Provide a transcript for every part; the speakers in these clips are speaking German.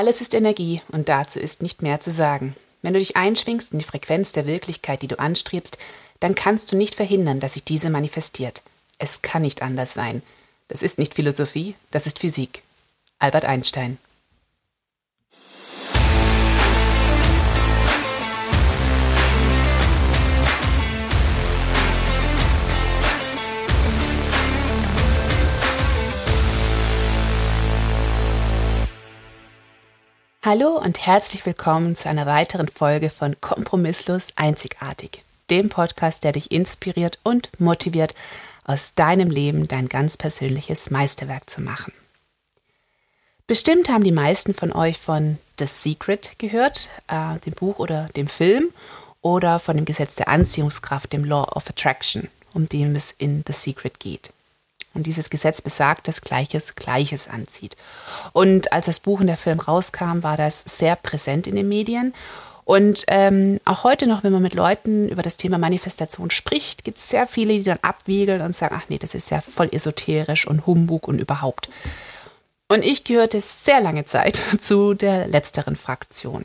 Alles ist Energie und dazu ist nicht mehr zu sagen. Wenn du dich einschwingst in die Frequenz der Wirklichkeit, die du anstrebst, dann kannst du nicht verhindern, dass sich diese manifestiert. Es kann nicht anders sein. Das ist nicht Philosophie, das ist Physik. Albert Einstein. Hallo und herzlich willkommen zu einer weiteren Folge von Kompromisslos Einzigartig, dem Podcast, der dich inspiriert und motiviert, aus deinem Leben dein ganz persönliches Meisterwerk zu machen. Bestimmt haben die meisten von euch von The Secret gehört, äh, dem Buch oder dem Film, oder von dem Gesetz der Anziehungskraft, dem Law of Attraction, um dem es in The Secret geht. Und dieses Gesetz besagt, dass Gleiches Gleiches anzieht. Und als das Buch und der Film rauskam, war das sehr präsent in den Medien. Und ähm, auch heute noch, wenn man mit Leuten über das Thema Manifestation spricht, gibt es sehr viele, die dann abwiegeln und sagen, ach nee, das ist ja voll esoterisch und Humbug und überhaupt. Und ich gehörte sehr lange Zeit zu der letzteren Fraktion.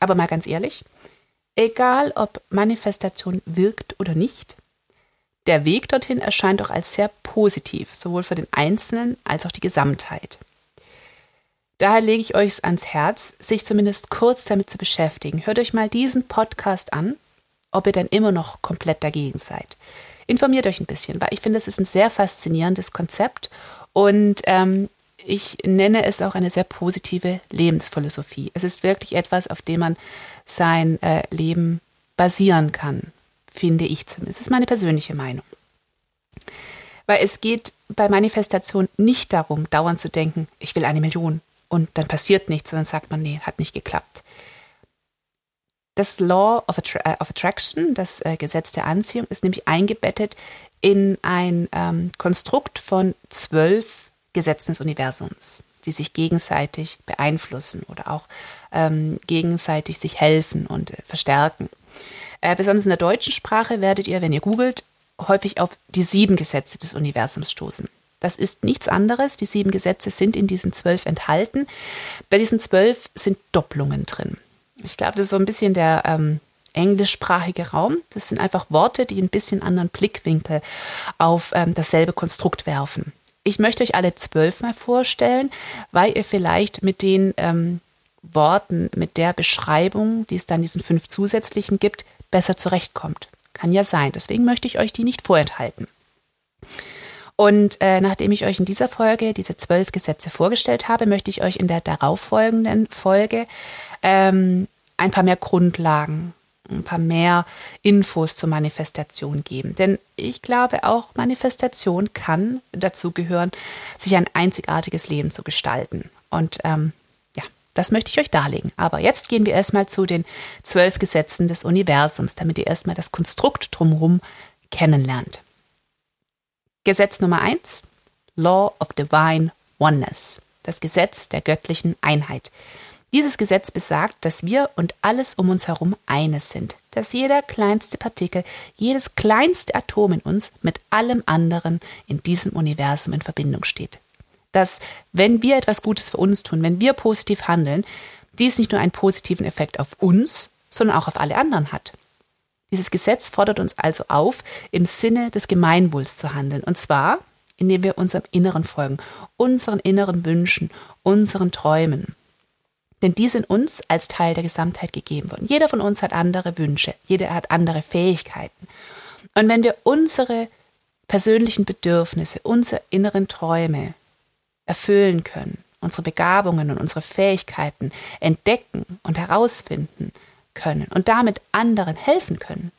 Aber mal ganz ehrlich, egal ob Manifestation wirkt oder nicht, der Weg dorthin erscheint auch als sehr positiv, sowohl für den Einzelnen als auch die Gesamtheit. Daher lege ich euch ans Herz, sich zumindest kurz damit zu beschäftigen. Hört euch mal diesen Podcast an, ob ihr dann immer noch komplett dagegen seid. Informiert euch ein bisschen, weil ich finde, es ist ein sehr faszinierendes Konzept und ähm, ich nenne es auch eine sehr positive Lebensphilosophie. Es ist wirklich etwas, auf dem man sein äh, Leben basieren kann finde ich zumindest. Das ist meine persönliche Meinung. Weil es geht bei Manifestation nicht darum, dauernd zu denken, ich will eine Million und dann passiert nichts, sondern sagt man, nee, hat nicht geklappt. Das Law of, Attra äh, of Attraction, das äh, Gesetz der Anziehung, ist nämlich eingebettet in ein ähm, Konstrukt von zwölf Gesetzen des Universums, die sich gegenseitig beeinflussen oder auch ähm, gegenseitig sich helfen und äh, verstärken. Äh, besonders in der deutschen Sprache werdet ihr, wenn ihr googelt, häufig auf die sieben Gesetze des Universums stoßen. Das ist nichts anderes. Die sieben Gesetze sind in diesen zwölf enthalten. Bei diesen zwölf sind Doppelungen drin. Ich glaube, das ist so ein bisschen der ähm, englischsprachige Raum. Das sind einfach Worte, die ein bisschen anderen Blickwinkel auf ähm, dasselbe Konstrukt werfen. Ich möchte euch alle zwölf mal vorstellen, weil ihr vielleicht mit den ähm, Worten, mit der Beschreibung, die es dann diesen fünf zusätzlichen gibt, besser zurechtkommt. Kann ja sein. Deswegen möchte ich euch die nicht vorenthalten. Und äh, nachdem ich euch in dieser Folge diese zwölf Gesetze vorgestellt habe, möchte ich euch in der darauffolgenden Folge ähm, ein paar mehr Grundlagen, ein paar mehr Infos zur Manifestation geben. Denn ich glaube auch, Manifestation kann dazu gehören, sich ein einzigartiges Leben zu gestalten. Und ähm, das möchte ich euch darlegen. Aber jetzt gehen wir erstmal zu den zwölf Gesetzen des Universums, damit ihr erstmal das Konstrukt drumherum kennenlernt. Gesetz Nummer eins: Law of Divine Oneness, das Gesetz der göttlichen Einheit. Dieses Gesetz besagt, dass wir und alles um uns herum eines sind, dass jeder kleinste Partikel, jedes kleinste Atom in uns mit allem anderen in diesem Universum in Verbindung steht dass wenn wir etwas Gutes für uns tun, wenn wir positiv handeln, dies nicht nur einen positiven Effekt auf uns, sondern auch auf alle anderen hat. Dieses Gesetz fordert uns also auf, im Sinne des Gemeinwohls zu handeln. Und zwar, indem wir unserem Inneren folgen, unseren inneren Wünschen, unseren Träumen. Denn die sind uns als Teil der Gesamtheit gegeben worden. Jeder von uns hat andere Wünsche, jeder hat andere Fähigkeiten. Und wenn wir unsere persönlichen Bedürfnisse, unsere inneren Träume erfüllen können, unsere Begabungen und unsere Fähigkeiten entdecken und herausfinden können und damit anderen helfen können,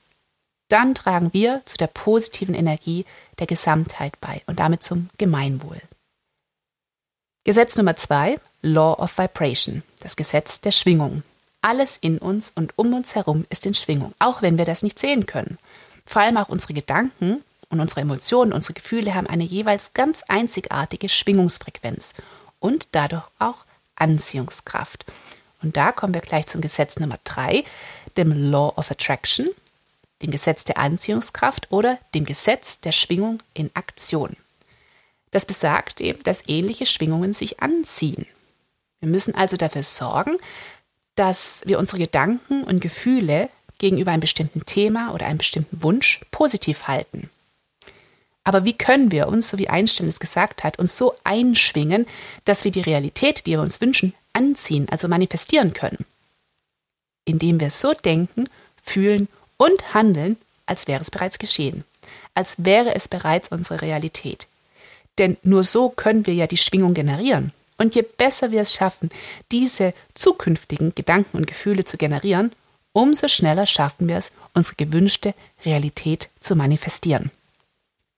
dann tragen wir zu der positiven Energie der Gesamtheit bei und damit zum Gemeinwohl. Gesetz Nummer zwei, Law of Vibration, das Gesetz der Schwingung. Alles in uns und um uns herum ist in Schwingung, auch wenn wir das nicht sehen können. Vor allem auch unsere Gedanken und unsere Emotionen, unsere Gefühle haben eine jeweils ganz einzigartige Schwingungsfrequenz und dadurch auch Anziehungskraft. Und da kommen wir gleich zum Gesetz Nummer drei, dem Law of Attraction, dem Gesetz der Anziehungskraft oder dem Gesetz der Schwingung in Aktion. Das besagt eben, dass ähnliche Schwingungen sich anziehen. Wir müssen also dafür sorgen, dass wir unsere Gedanken und Gefühle gegenüber einem bestimmten Thema oder einem bestimmten Wunsch positiv halten. Aber wie können wir uns, so wie Einstein es gesagt hat, uns so einschwingen, dass wir die Realität, die wir uns wünschen, anziehen, also manifestieren können? Indem wir so denken, fühlen und handeln, als wäre es bereits geschehen, als wäre es bereits unsere Realität. Denn nur so können wir ja die Schwingung generieren. Und je besser wir es schaffen, diese zukünftigen Gedanken und Gefühle zu generieren, umso schneller schaffen wir es, unsere gewünschte Realität zu manifestieren.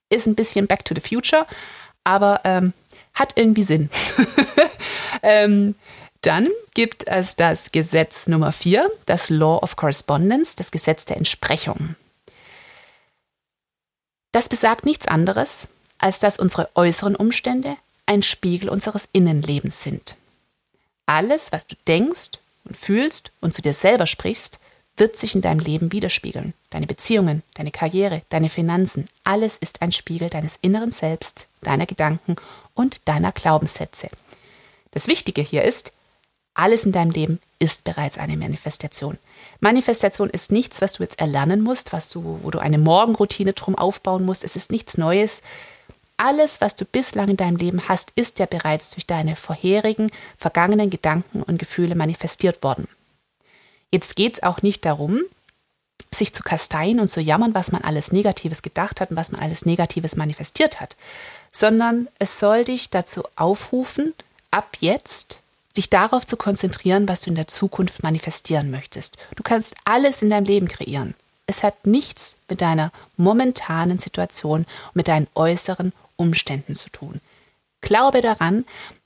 Ist ein bisschen Back to the Future, aber ähm, hat irgendwie Sinn. ähm, dann gibt es das Gesetz Nummer 4, das Law of Correspondence, das Gesetz der Entsprechung. Das besagt nichts anderes, als dass unsere äußeren Umstände ein Spiegel unseres Innenlebens sind. Alles, was du denkst und fühlst und zu dir selber sprichst, wird sich in deinem Leben widerspiegeln. Deine Beziehungen, deine Karriere, deine Finanzen, alles ist ein Spiegel deines inneren Selbst, deiner Gedanken und deiner Glaubenssätze. Das Wichtige hier ist, alles in deinem Leben ist bereits eine Manifestation. Manifestation ist nichts, was du jetzt erlernen musst, was du, wo du eine Morgenroutine drum aufbauen musst. Es ist nichts Neues. Alles, was du bislang in deinem Leben hast, ist ja bereits durch deine vorherigen, vergangenen Gedanken und Gefühle manifestiert worden. Jetzt geht es auch nicht darum, sich zu kasteien und zu jammern, was man alles Negatives gedacht hat und was man alles Negatives manifestiert hat, sondern es soll dich dazu aufrufen, ab jetzt dich darauf zu konzentrieren, was du in der Zukunft manifestieren möchtest. Du kannst alles in deinem Leben kreieren. Es hat nichts mit deiner momentanen Situation mit deinen äußeren Umständen zu tun. Glaube daran,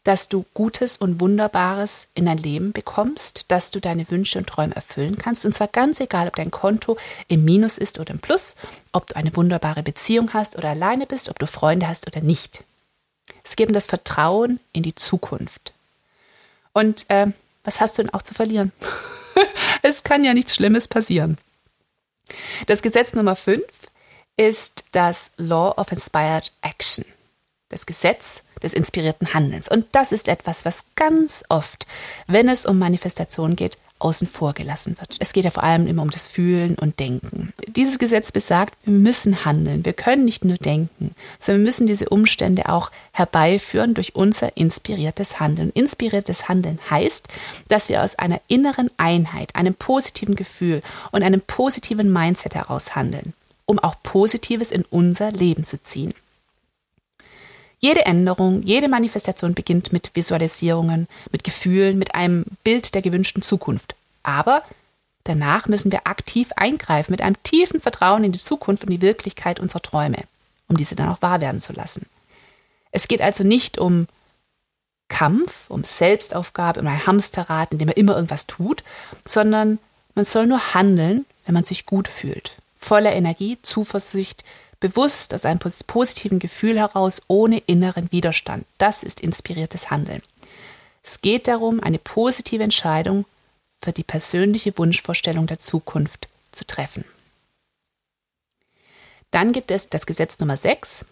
dass du Gutes und Wunderbares in dein Leben bekommst, dass du deine Wünsche und Träume erfüllen kannst. Und zwar ganz egal, ob dein Konto im Minus ist oder im Plus, ob du eine wunderbare Beziehung hast oder alleine bist, ob du Freunde hast oder nicht. Es geht das Vertrauen in die Zukunft. Und äh, was hast du denn auch zu verlieren? es kann ja nichts Schlimmes passieren. Das Gesetz Nummer 5 ist das Law of Inspired Action. Das Gesetz des inspirierten Handelns. Und das ist etwas, was ganz oft, wenn es um Manifestation geht, außen vor gelassen wird. Es geht ja vor allem immer um das Fühlen und Denken. Dieses Gesetz besagt, wir müssen handeln. Wir können nicht nur denken, sondern wir müssen diese Umstände auch herbeiführen durch unser inspiriertes Handeln. Inspiriertes Handeln heißt, dass wir aus einer inneren Einheit, einem positiven Gefühl und einem positiven Mindset heraus handeln um auch Positives in unser Leben zu ziehen. Jede Änderung, jede Manifestation beginnt mit Visualisierungen, mit Gefühlen, mit einem Bild der gewünschten Zukunft. Aber danach müssen wir aktiv eingreifen mit einem tiefen Vertrauen in die Zukunft und die Wirklichkeit unserer Träume, um diese dann auch wahr werden zu lassen. Es geht also nicht um Kampf, um Selbstaufgabe, um ein Hamsterrad, in dem man immer irgendwas tut, sondern man soll nur handeln, wenn man sich gut fühlt voller Energie, Zuversicht, bewusst aus einem positiven Gefühl heraus, ohne inneren Widerstand. Das ist inspiriertes Handeln. Es geht darum, eine positive Entscheidung für die persönliche Wunschvorstellung der Zukunft zu treffen. Dann gibt es das Gesetz Nummer 6.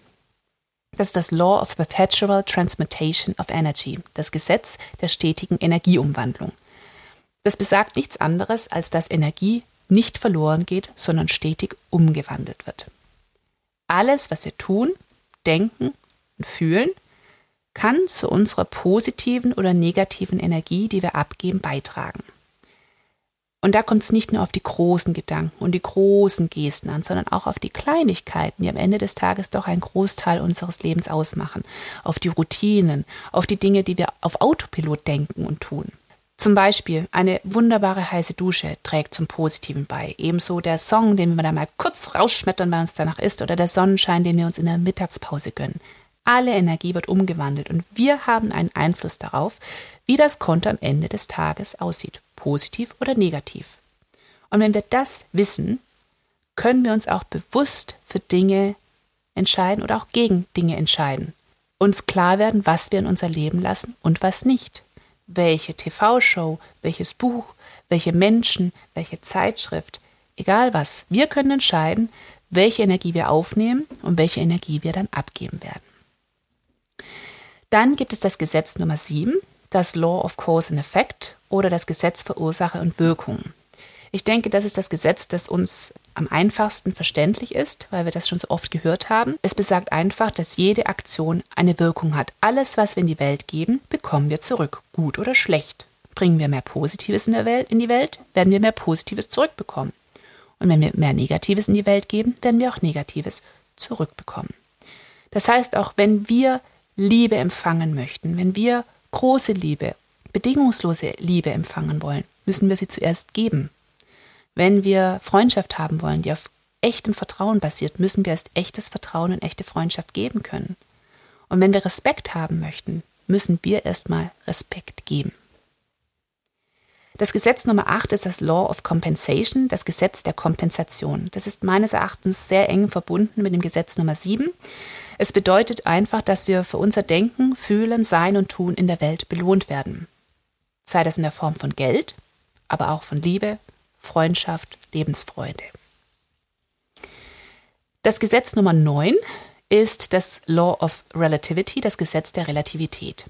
Das ist das Law of Perpetual Transmutation of Energy, das Gesetz der stetigen Energieumwandlung. Das besagt nichts anderes, als dass Energie nicht verloren geht, sondern stetig umgewandelt wird. Alles, was wir tun, denken und fühlen, kann zu unserer positiven oder negativen Energie, die wir abgeben, beitragen. Und da kommt es nicht nur auf die großen Gedanken und die großen Gesten an, sondern auch auf die Kleinigkeiten, die am Ende des Tages doch einen Großteil unseres Lebens ausmachen, auf die Routinen, auf die Dinge, die wir auf Autopilot denken und tun. Zum Beispiel eine wunderbare heiße Dusche trägt zum Positiven bei. Ebenso der Song, den wir da mal kurz rausschmettern, weil uns danach ist, oder der Sonnenschein, den wir uns in der Mittagspause gönnen. Alle Energie wird umgewandelt und wir haben einen Einfluss darauf, wie das Konto am Ende des Tages aussieht, positiv oder negativ. Und wenn wir das wissen, können wir uns auch bewusst für Dinge entscheiden oder auch gegen Dinge entscheiden. Uns klar werden, was wir in unser Leben lassen und was nicht welche TV-Show, welches Buch, welche Menschen, welche Zeitschrift, egal was. Wir können entscheiden, welche Energie wir aufnehmen und welche Energie wir dann abgeben werden. Dann gibt es das Gesetz Nummer 7, das Law of Cause and Effect oder das Gesetz für Ursache und Wirkung. Ich denke, das ist das Gesetz, das uns am einfachsten verständlich ist, weil wir das schon so oft gehört haben. Es besagt einfach, dass jede Aktion eine Wirkung hat. Alles, was wir in die Welt geben, bekommen wir zurück, gut oder schlecht. Bringen wir mehr Positives in, der Welt, in die Welt, werden wir mehr Positives zurückbekommen. Und wenn wir mehr Negatives in die Welt geben, werden wir auch Negatives zurückbekommen. Das heißt, auch wenn wir Liebe empfangen möchten, wenn wir große Liebe, bedingungslose Liebe empfangen wollen, müssen wir sie zuerst geben. Wenn wir Freundschaft haben wollen, die auf echtem Vertrauen basiert, müssen wir erst echtes Vertrauen und echte Freundschaft geben können. Und wenn wir Respekt haben möchten, müssen wir erstmal Respekt geben. Das Gesetz Nummer 8 ist das Law of Compensation, das Gesetz der Kompensation. Das ist meines Erachtens sehr eng verbunden mit dem Gesetz Nummer 7. Es bedeutet einfach, dass wir für unser Denken, Fühlen, Sein und Tun in der Welt belohnt werden. Sei das in der Form von Geld, aber auch von Liebe, Freundschaft, Lebensfreude. Das Gesetz Nummer 9 ist das Law of Relativity, das Gesetz der Relativität.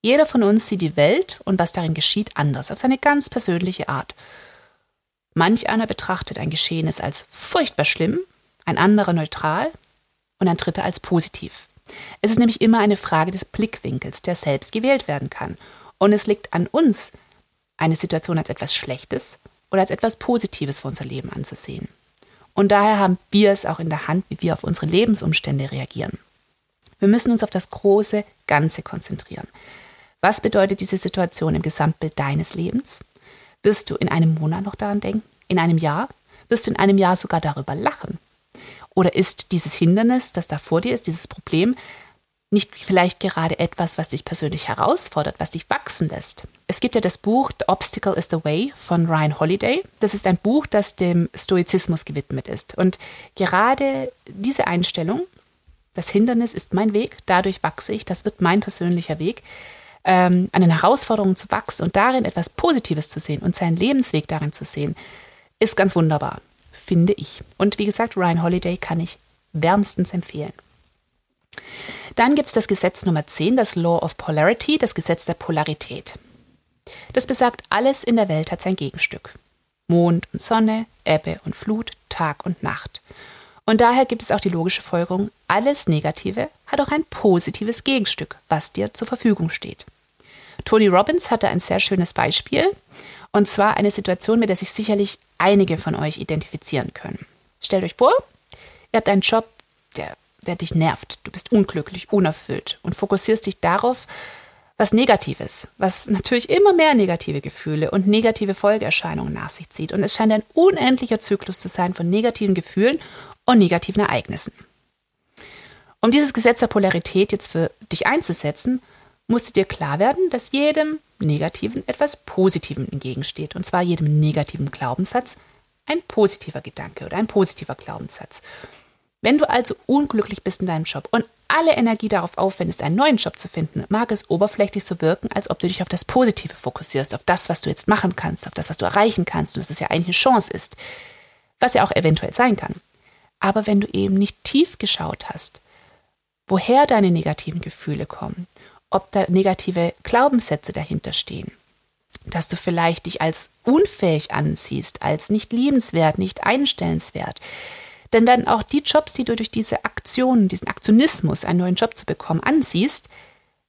Jeder von uns sieht die Welt und was darin geschieht anders, auf seine ganz persönliche Art. Manch einer betrachtet ein Geschehenes als furchtbar schlimm, ein anderer neutral und ein dritter als positiv. Es ist nämlich immer eine Frage des Blickwinkels, der selbst gewählt werden kann. Und es liegt an uns, eine Situation als etwas Schlechtes oder als etwas Positives für unser Leben anzusehen. Und daher haben wir es auch in der Hand, wie wir auf unsere Lebensumstände reagieren. Wir müssen uns auf das große Ganze konzentrieren. Was bedeutet diese Situation im Gesamtbild deines Lebens? Wirst du in einem Monat noch daran denken? In einem Jahr? Wirst du in einem Jahr sogar darüber lachen? Oder ist dieses Hindernis, das da vor dir ist, dieses Problem, nicht vielleicht gerade etwas, was dich persönlich herausfordert, was dich wachsen lässt? Es gibt ja das Buch The Obstacle is the Way von Ryan Holiday. Das ist ein Buch, das dem Stoizismus gewidmet ist. Und gerade diese Einstellung, das Hindernis ist mein Weg, dadurch wachse ich, das wird mein persönlicher Weg, ähm, an den Herausforderungen zu wachsen und darin etwas Positives zu sehen und seinen Lebensweg darin zu sehen, ist ganz wunderbar finde ich. Und wie gesagt, Ryan Holiday kann ich wärmstens empfehlen. Dann gibt es das Gesetz Nummer 10, das Law of Polarity, das Gesetz der Polarität. Das besagt, alles in der Welt hat sein Gegenstück. Mond und Sonne, Ebbe und Flut, Tag und Nacht. Und daher gibt es auch die logische Folgerung, alles Negative hat auch ein positives Gegenstück, was dir zur Verfügung steht. Tony Robbins hatte ein sehr schönes Beispiel, und zwar eine Situation, mit der sich sicherlich einige von euch identifizieren können. Stellt euch vor, ihr habt einen Job, der, der dich nervt. Du bist unglücklich, unerfüllt und fokussierst dich darauf, was Negatives, was natürlich immer mehr negative Gefühle und negative Folgeerscheinungen nach sich zieht. Und es scheint ein unendlicher Zyklus zu sein von negativen Gefühlen und negativen Ereignissen. Um dieses Gesetz der Polarität jetzt für dich einzusetzen, musst du dir klar werden, dass jedem Negativen etwas Positivem entgegensteht. Und zwar jedem negativen Glaubenssatz ein positiver Gedanke oder ein positiver Glaubenssatz. Wenn du also unglücklich bist in deinem Job und alle Energie darauf aufwendest, einen neuen Job zu finden, mag es oberflächlich so wirken, als ob du dich auf das Positive fokussierst, auf das, was du jetzt machen kannst, auf das, was du erreichen kannst und dass es ja eigentlich eine Chance ist, was ja auch eventuell sein kann. Aber wenn du eben nicht tief geschaut hast, woher deine negativen Gefühle kommen ob da negative Glaubenssätze dahinter stehen. Dass du vielleicht dich als unfähig ansiehst, als nicht liebenswert, nicht einstellenswert. Dann werden auch die Jobs, die du durch diese Aktionen, diesen Aktionismus, einen neuen Job zu bekommen, ansiehst,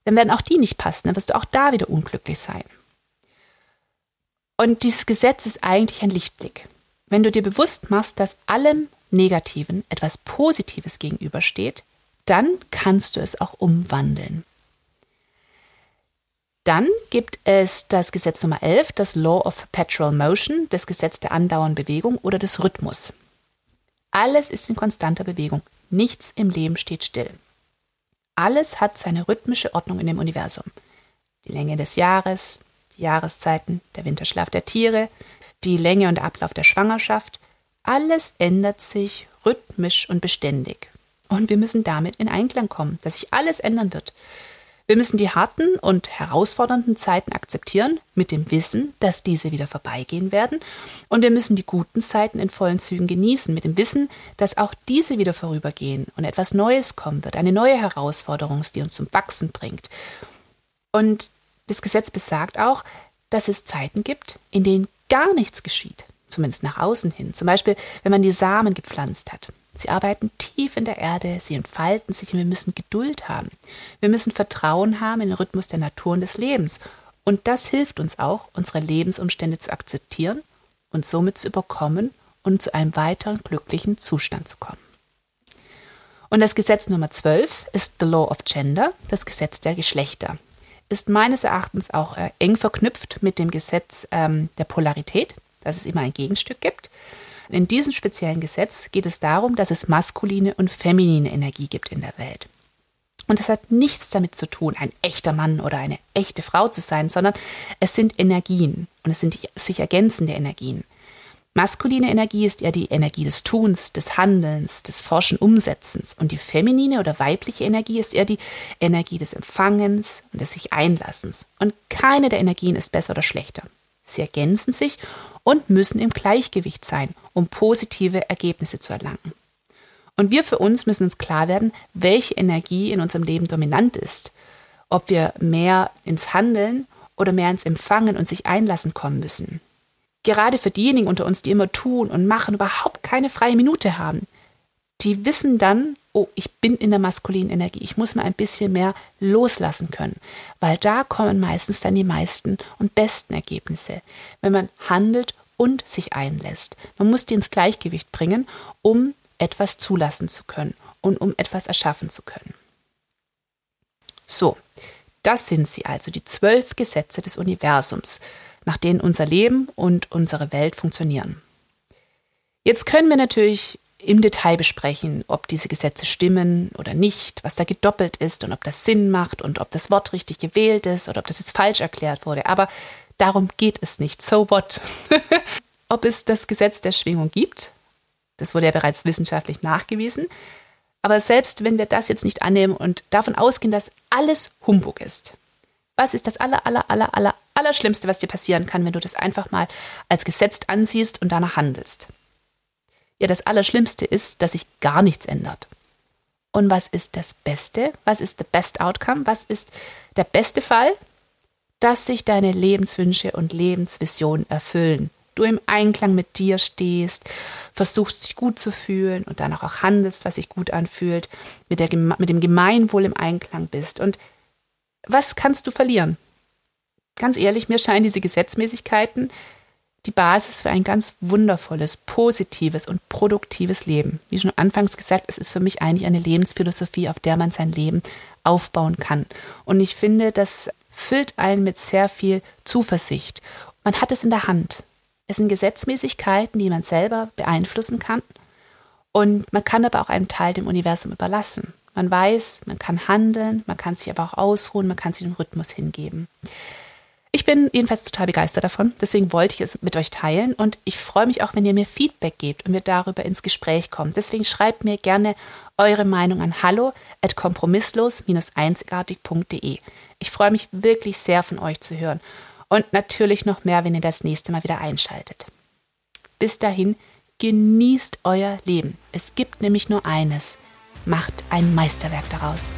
dann werden auch die nicht passen. Dann wirst du auch da wieder unglücklich sein. Und dieses Gesetz ist eigentlich ein Lichtblick. Wenn du dir bewusst machst, dass allem Negativen etwas Positives gegenübersteht, dann kannst du es auch umwandeln. Dann gibt es das Gesetz Nummer 11, das Law of Perpetual Motion, das Gesetz der andauernden Bewegung oder des Rhythmus. Alles ist in konstanter Bewegung. Nichts im Leben steht still. Alles hat seine rhythmische Ordnung in dem Universum. Die Länge des Jahres, die Jahreszeiten, der Winterschlaf der Tiere, die Länge und Ablauf der Schwangerschaft, alles ändert sich rhythmisch und beständig. Und wir müssen damit in Einklang kommen, dass sich alles ändern wird. Wir müssen die harten und herausfordernden Zeiten akzeptieren, mit dem Wissen, dass diese wieder vorbeigehen werden. Und wir müssen die guten Zeiten in vollen Zügen genießen, mit dem Wissen, dass auch diese wieder vorübergehen und etwas Neues kommen wird, eine neue Herausforderung, die uns zum Wachsen bringt. Und Das Gesetz besagt auch, dass es Zeiten gibt, in denen gar nichts geschieht, zumindest nach außen hin. Zum Beispiel, wenn man die Samen gepflanzt hat. Sie arbeiten tief in der Erde, sie entfalten sich und wir müssen Geduld haben. Wir müssen Vertrauen haben in den Rhythmus der Natur und des Lebens. Und das hilft uns auch, unsere Lebensumstände zu akzeptieren und somit zu überkommen und zu einem weiteren glücklichen Zustand zu kommen. Und das Gesetz Nummer 12 ist The Law of Gender, das Gesetz der Geschlechter. Ist meines Erachtens auch äh, eng verknüpft mit dem Gesetz ähm, der Polarität, dass es immer ein Gegenstück gibt. In diesem speziellen Gesetz geht es darum, dass es maskuline und feminine Energie gibt in der Welt. Und das hat nichts damit zu tun, ein echter Mann oder eine echte Frau zu sein, sondern es sind Energien und es sind sich ergänzende Energien. Maskuline Energie ist eher die Energie des Tuns, des Handelns, des forschen Umsetzens und die feminine oder weibliche Energie ist eher die Energie des Empfangens und des sich Einlassens. Und keine der Energien ist besser oder schlechter. Sie ergänzen sich und müssen im Gleichgewicht sein, um positive Ergebnisse zu erlangen. Und wir für uns müssen uns klar werden, welche Energie in unserem Leben dominant ist. Ob wir mehr ins Handeln oder mehr ins Empfangen und sich einlassen kommen müssen. Gerade für diejenigen unter uns, die immer tun und machen, überhaupt keine freie Minute haben, die wissen dann, oh, ich bin in der maskulinen Energie, ich muss mal ein bisschen mehr loslassen können, weil da kommen meistens dann die meisten und besten Ergebnisse, wenn man handelt und sich einlässt. Man muss die ins Gleichgewicht bringen, um etwas zulassen zu können und um etwas erschaffen zu können. So, das sind sie also, die zwölf Gesetze des Universums nach denen unser Leben und unsere Welt funktionieren. Jetzt können wir natürlich im Detail besprechen, ob diese Gesetze stimmen oder nicht, was da gedoppelt ist und ob das Sinn macht und ob das Wort richtig gewählt ist oder ob das jetzt falsch erklärt wurde. Aber darum geht es nicht. So what? ob es das Gesetz der Schwingung gibt, das wurde ja bereits wissenschaftlich nachgewiesen. Aber selbst wenn wir das jetzt nicht annehmen und davon ausgehen, dass alles Humbug ist, was ist das aller, aller, aller, aller, Allerschlimmste, was dir passieren kann, wenn du das einfach mal als gesetzt ansiehst und danach handelst? Ja, das Allerschlimmste ist, dass sich gar nichts ändert. Und was ist das Beste? Was ist the best outcome? Was ist der beste Fall? Dass sich deine Lebenswünsche und Lebensvisionen erfüllen. Du im Einklang mit dir stehst, versuchst dich gut zu fühlen und danach auch handelst, was sich gut anfühlt, mit, der, mit dem Gemeinwohl im Einklang bist. Und was kannst du verlieren? Ganz ehrlich, mir scheinen diese Gesetzmäßigkeiten die Basis für ein ganz wundervolles, positives und produktives Leben. Wie schon anfangs gesagt, es ist für mich eigentlich eine Lebensphilosophie, auf der man sein Leben aufbauen kann. Und ich finde, das füllt einen mit sehr viel Zuversicht. Man hat es in der Hand. Es sind Gesetzmäßigkeiten, die man selber beeinflussen kann. Und man kann aber auch einen Teil dem Universum überlassen. Man weiß, man kann handeln, man kann sich aber auch ausruhen, man kann sich den Rhythmus hingeben. Ich bin jedenfalls total begeistert davon, deswegen wollte ich es mit euch teilen und ich freue mich auch, wenn ihr mir Feedback gebt und wir darüber ins Gespräch kommen. Deswegen schreibt mir gerne eure Meinung an hallo at kompromisslos-einzigartig.de. Ich freue mich wirklich sehr von euch zu hören und natürlich noch mehr, wenn ihr das nächste Mal wieder einschaltet. Bis dahin, genießt euer Leben. Es gibt nämlich nur eines. Macht ein Meisterwerk daraus.